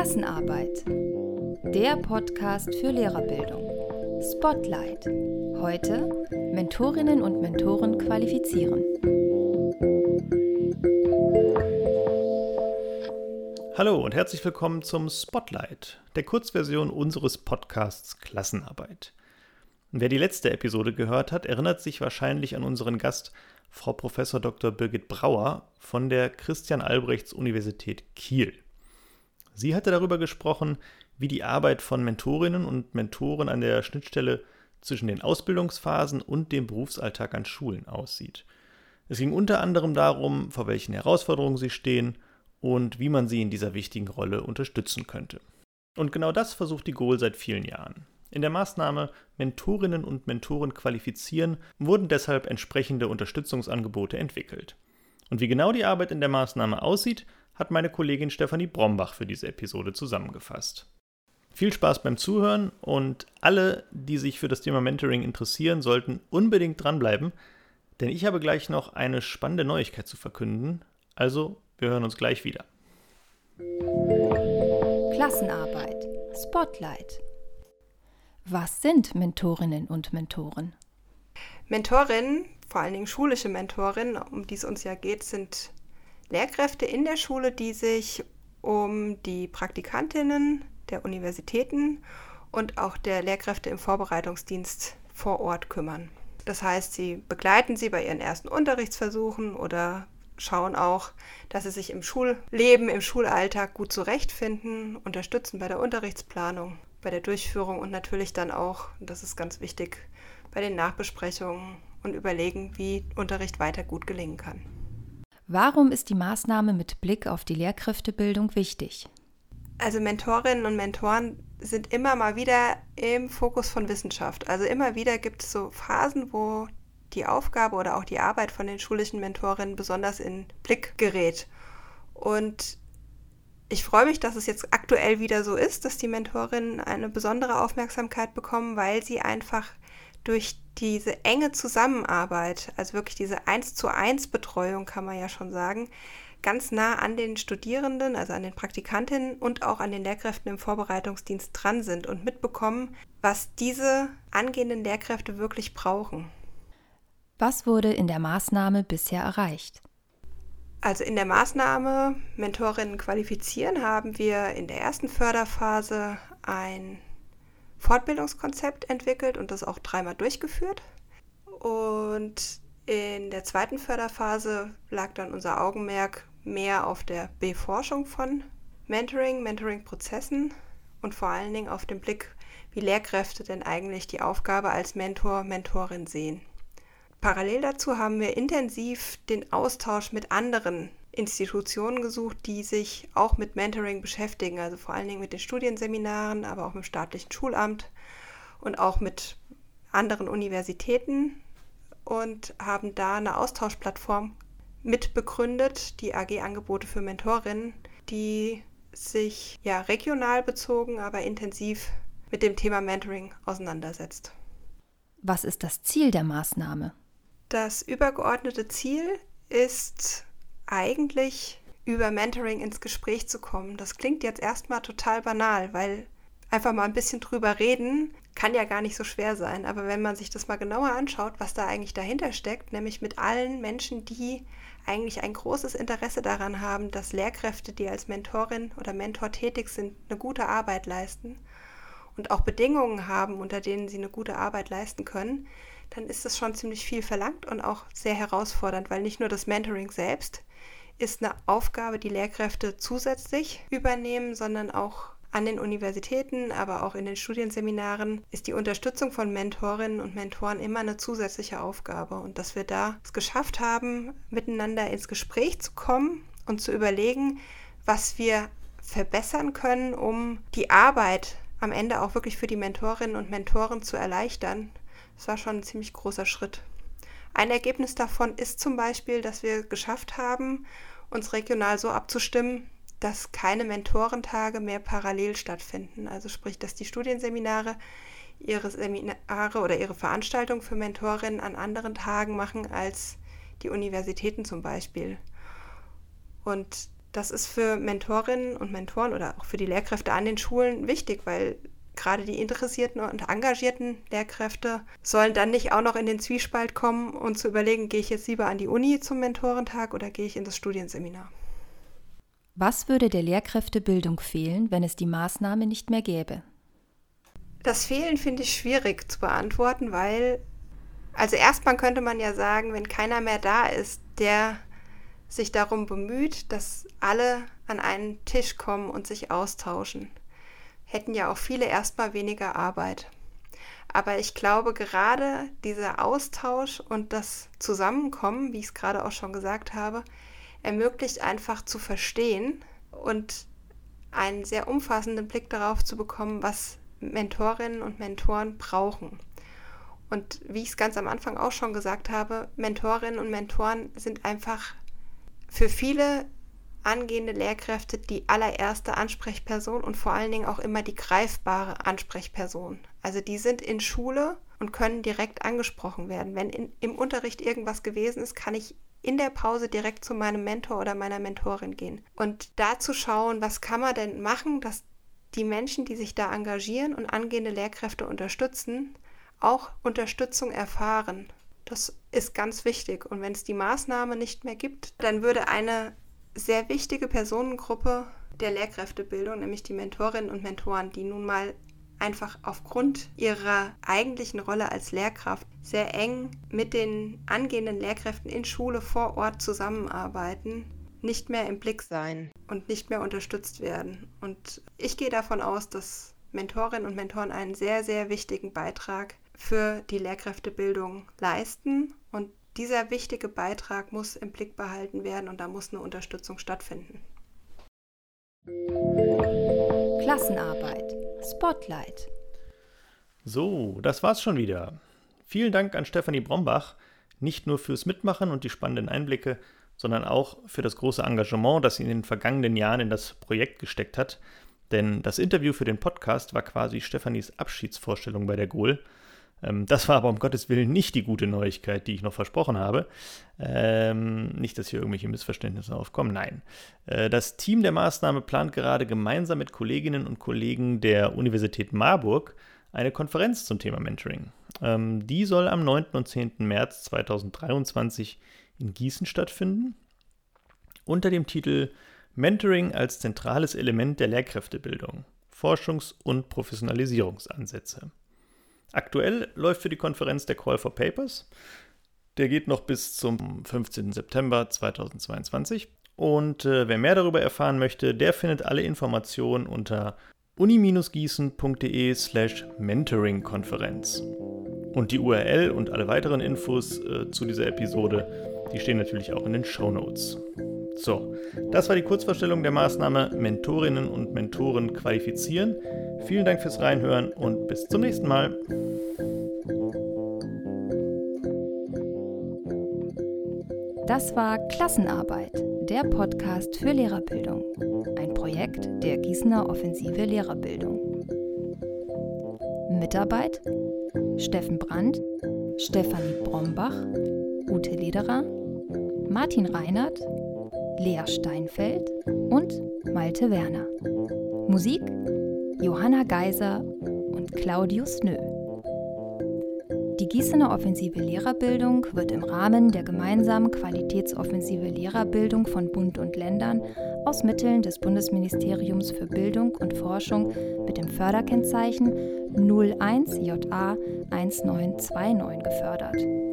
Klassenarbeit. Der Podcast für Lehrerbildung. Spotlight. Heute Mentorinnen und Mentoren qualifizieren. Hallo und herzlich willkommen zum Spotlight, der Kurzversion unseres Podcasts Klassenarbeit. Wer die letzte Episode gehört hat, erinnert sich wahrscheinlich an unseren Gast Frau Prof. Dr. Birgit Brauer von der Christian Albrechts Universität Kiel. Sie hatte darüber gesprochen, wie die Arbeit von Mentorinnen und Mentoren an der Schnittstelle zwischen den Ausbildungsphasen und dem Berufsalltag an Schulen aussieht. Es ging unter anderem darum, vor welchen Herausforderungen sie stehen und wie man sie in dieser wichtigen Rolle unterstützen könnte. Und genau das versucht die GOL seit vielen Jahren. In der Maßnahme Mentorinnen und Mentoren qualifizieren wurden deshalb entsprechende Unterstützungsangebote entwickelt. Und wie genau die Arbeit in der Maßnahme aussieht, hat meine Kollegin Stefanie Brombach für diese Episode zusammengefasst. Viel Spaß beim Zuhören und alle, die sich für das Thema Mentoring interessieren, sollten unbedingt dranbleiben, denn ich habe gleich noch eine spannende Neuigkeit zu verkünden. Also, wir hören uns gleich wieder. Klassenarbeit. Spotlight. Was sind Mentorinnen und Mentoren? Mentorinnen, vor allen Dingen schulische Mentorinnen, um die es uns ja geht, sind Lehrkräfte in der Schule, die sich um die Praktikantinnen der Universitäten und auch der Lehrkräfte im Vorbereitungsdienst vor Ort kümmern. Das heißt, sie begleiten sie bei ihren ersten Unterrichtsversuchen oder schauen auch, dass sie sich im Schulleben, im Schulalltag gut zurechtfinden, unterstützen bei der Unterrichtsplanung bei der Durchführung und natürlich dann auch, das ist ganz wichtig, bei den Nachbesprechungen und überlegen, wie Unterricht weiter gut gelingen kann. Warum ist die Maßnahme mit Blick auf die Lehrkräftebildung wichtig? Also Mentorinnen und Mentoren sind immer mal wieder im Fokus von Wissenschaft. Also immer wieder gibt es so Phasen, wo die Aufgabe oder auch die Arbeit von den schulischen Mentorinnen besonders in Blick gerät. Und ich freue mich, dass es jetzt aktuell wieder so ist, dass die Mentorinnen eine besondere Aufmerksamkeit bekommen, weil sie einfach durch diese enge Zusammenarbeit, also wirklich diese eins zu eins Betreuung, kann man ja schon sagen, ganz nah an den Studierenden, also an den Praktikantinnen und auch an den Lehrkräften im Vorbereitungsdienst dran sind und mitbekommen, was diese angehenden Lehrkräfte wirklich brauchen. Was wurde in der Maßnahme bisher erreicht? Also in der Maßnahme Mentorinnen qualifizieren haben wir in der ersten Förderphase ein Fortbildungskonzept entwickelt und das auch dreimal durchgeführt. Und in der zweiten Förderphase lag dann unser Augenmerk mehr auf der Beforschung von Mentoring, Mentoring-Prozessen und vor allen Dingen auf den Blick, wie Lehrkräfte denn eigentlich die Aufgabe als Mentor, Mentorin sehen. Parallel dazu haben wir intensiv den Austausch mit anderen Institutionen gesucht, die sich auch mit Mentoring beschäftigen, also vor allen Dingen mit den Studienseminaren, aber auch mit dem staatlichen Schulamt und auch mit anderen Universitäten und haben da eine Austauschplattform mitbegründet, die AG Angebote für Mentorinnen, die sich ja regional bezogen, aber intensiv mit dem Thema Mentoring auseinandersetzt. Was ist das Ziel der Maßnahme? Das übergeordnete Ziel ist eigentlich über Mentoring ins Gespräch zu kommen. Das klingt jetzt erstmal total banal, weil einfach mal ein bisschen drüber reden kann ja gar nicht so schwer sein. Aber wenn man sich das mal genauer anschaut, was da eigentlich dahinter steckt, nämlich mit allen Menschen, die eigentlich ein großes Interesse daran haben, dass Lehrkräfte, die als Mentorin oder Mentor tätig sind, eine gute Arbeit leisten und auch Bedingungen haben, unter denen sie eine gute Arbeit leisten können, dann ist es schon ziemlich viel verlangt und auch sehr herausfordernd, weil nicht nur das Mentoring selbst ist eine Aufgabe, die Lehrkräfte zusätzlich übernehmen, sondern auch an den Universitäten, aber auch in den Studienseminaren ist die Unterstützung von Mentorinnen und Mentoren immer eine zusätzliche Aufgabe. Und dass wir da es geschafft haben, miteinander ins Gespräch zu kommen und zu überlegen, was wir verbessern können, um die Arbeit am Ende auch wirklich für die Mentorinnen und Mentoren zu erleichtern, das war schon ein ziemlich großer Schritt. Ein Ergebnis davon ist zum Beispiel, dass wir geschafft haben, uns regional so abzustimmen, dass keine Mentorentage mehr parallel stattfinden. Also sprich, dass die Studienseminare ihre Seminare oder ihre Veranstaltungen für Mentorinnen an anderen Tagen machen als die Universitäten zum Beispiel. Und das ist für Mentorinnen und Mentoren oder auch für die Lehrkräfte an den Schulen wichtig, weil gerade die interessierten und engagierten Lehrkräfte sollen dann nicht auch noch in den Zwiespalt kommen und zu überlegen, gehe ich jetzt lieber an die Uni zum Mentorentag oder gehe ich in das Studienseminar. Was würde der Lehrkräftebildung fehlen, wenn es die Maßnahme nicht mehr gäbe? Das Fehlen finde ich schwierig zu beantworten, weil, also erstmal könnte man ja sagen, wenn keiner mehr da ist, der sich darum bemüht, dass alle an einen Tisch kommen und sich austauschen, hätten ja auch viele erstmal weniger Arbeit. Aber ich glaube, gerade dieser Austausch und das Zusammenkommen, wie ich es gerade auch schon gesagt habe, ermöglicht einfach zu verstehen und einen sehr umfassenden Blick darauf zu bekommen, was Mentorinnen und Mentoren brauchen. Und wie ich es ganz am Anfang auch schon gesagt habe, Mentorinnen und Mentoren sind einfach für viele angehende Lehrkräfte die allererste Ansprechperson und vor allen Dingen auch immer die greifbare Ansprechperson. Also die sind in Schule und können direkt angesprochen werden. Wenn in, im Unterricht irgendwas gewesen ist, kann ich in der Pause direkt zu meinem Mentor oder meiner Mentorin gehen und da zu schauen, was kann man denn machen, dass die Menschen, die sich da engagieren und angehende Lehrkräfte unterstützen, auch Unterstützung erfahren. Das ist ganz wichtig. Und wenn es die Maßnahme nicht mehr gibt, dann würde eine sehr wichtige Personengruppe der Lehrkräftebildung, nämlich die Mentorinnen und Mentoren, die nun mal einfach aufgrund ihrer eigentlichen Rolle als Lehrkraft sehr eng mit den angehenden Lehrkräften in Schule vor Ort zusammenarbeiten, nicht mehr im Blick sein und nicht mehr unterstützt werden. Und ich gehe davon aus, dass Mentorinnen und Mentoren einen sehr, sehr wichtigen Beitrag für die Lehrkräftebildung leisten. Und dieser wichtige Beitrag muss im Blick behalten werden und da muss eine Unterstützung stattfinden. Klassenarbeit. Spotlight. So, das war's schon wieder. Vielen Dank an Stefanie Brombach, nicht nur fürs Mitmachen und die spannenden Einblicke, sondern auch für das große Engagement, das sie in den vergangenen Jahren in das Projekt gesteckt hat. Denn das Interview für den Podcast war quasi Stefanis Abschiedsvorstellung bei der GOL. Ähm, das war aber um Gottes Willen nicht die gute Neuigkeit, die ich noch versprochen habe. Ähm, nicht, dass hier irgendwelche Missverständnisse aufkommen. Nein. Äh, das Team der Maßnahme plant gerade gemeinsam mit Kolleginnen und Kollegen der Universität Marburg eine Konferenz zum Thema Mentoring. Ähm, die soll am 9. und 10. März 2023 in Gießen stattfinden, unter dem Titel Mentoring als zentrales Element der Lehrkräftebildung, Forschungs- und Professionalisierungsansätze. Aktuell läuft für die Konferenz der Call for Papers. Der geht noch bis zum 15. September 2022. Und äh, wer mehr darüber erfahren möchte, der findet alle Informationen unter uni-gießen.de slash mentoring-Konferenz. Und die URL und alle weiteren Infos äh, zu dieser Episode die stehen natürlich auch in den Show Notes. So, das war die Kurzvorstellung der Maßnahme Mentorinnen und Mentoren qualifizieren. Vielen Dank fürs Reinhören und bis zum nächsten Mal. Das war Klassenarbeit, der Podcast für Lehrerbildung. Ein Projekt der Gießener Offensive Lehrerbildung. Mitarbeit Steffen Brandt, Stefanie Brombach, Ute Lederer, Martin Reinert, Lea Steinfeld und Malte Werner. Musik Johanna Geiser und Claudius Nö. Die Gießener Offensive Lehrerbildung wird im Rahmen der gemeinsamen Qualitätsoffensive Lehrerbildung von Bund und Ländern aus Mitteln des Bundesministeriums für Bildung und Forschung mit dem Förderkennzeichen 01JA 1929 gefördert.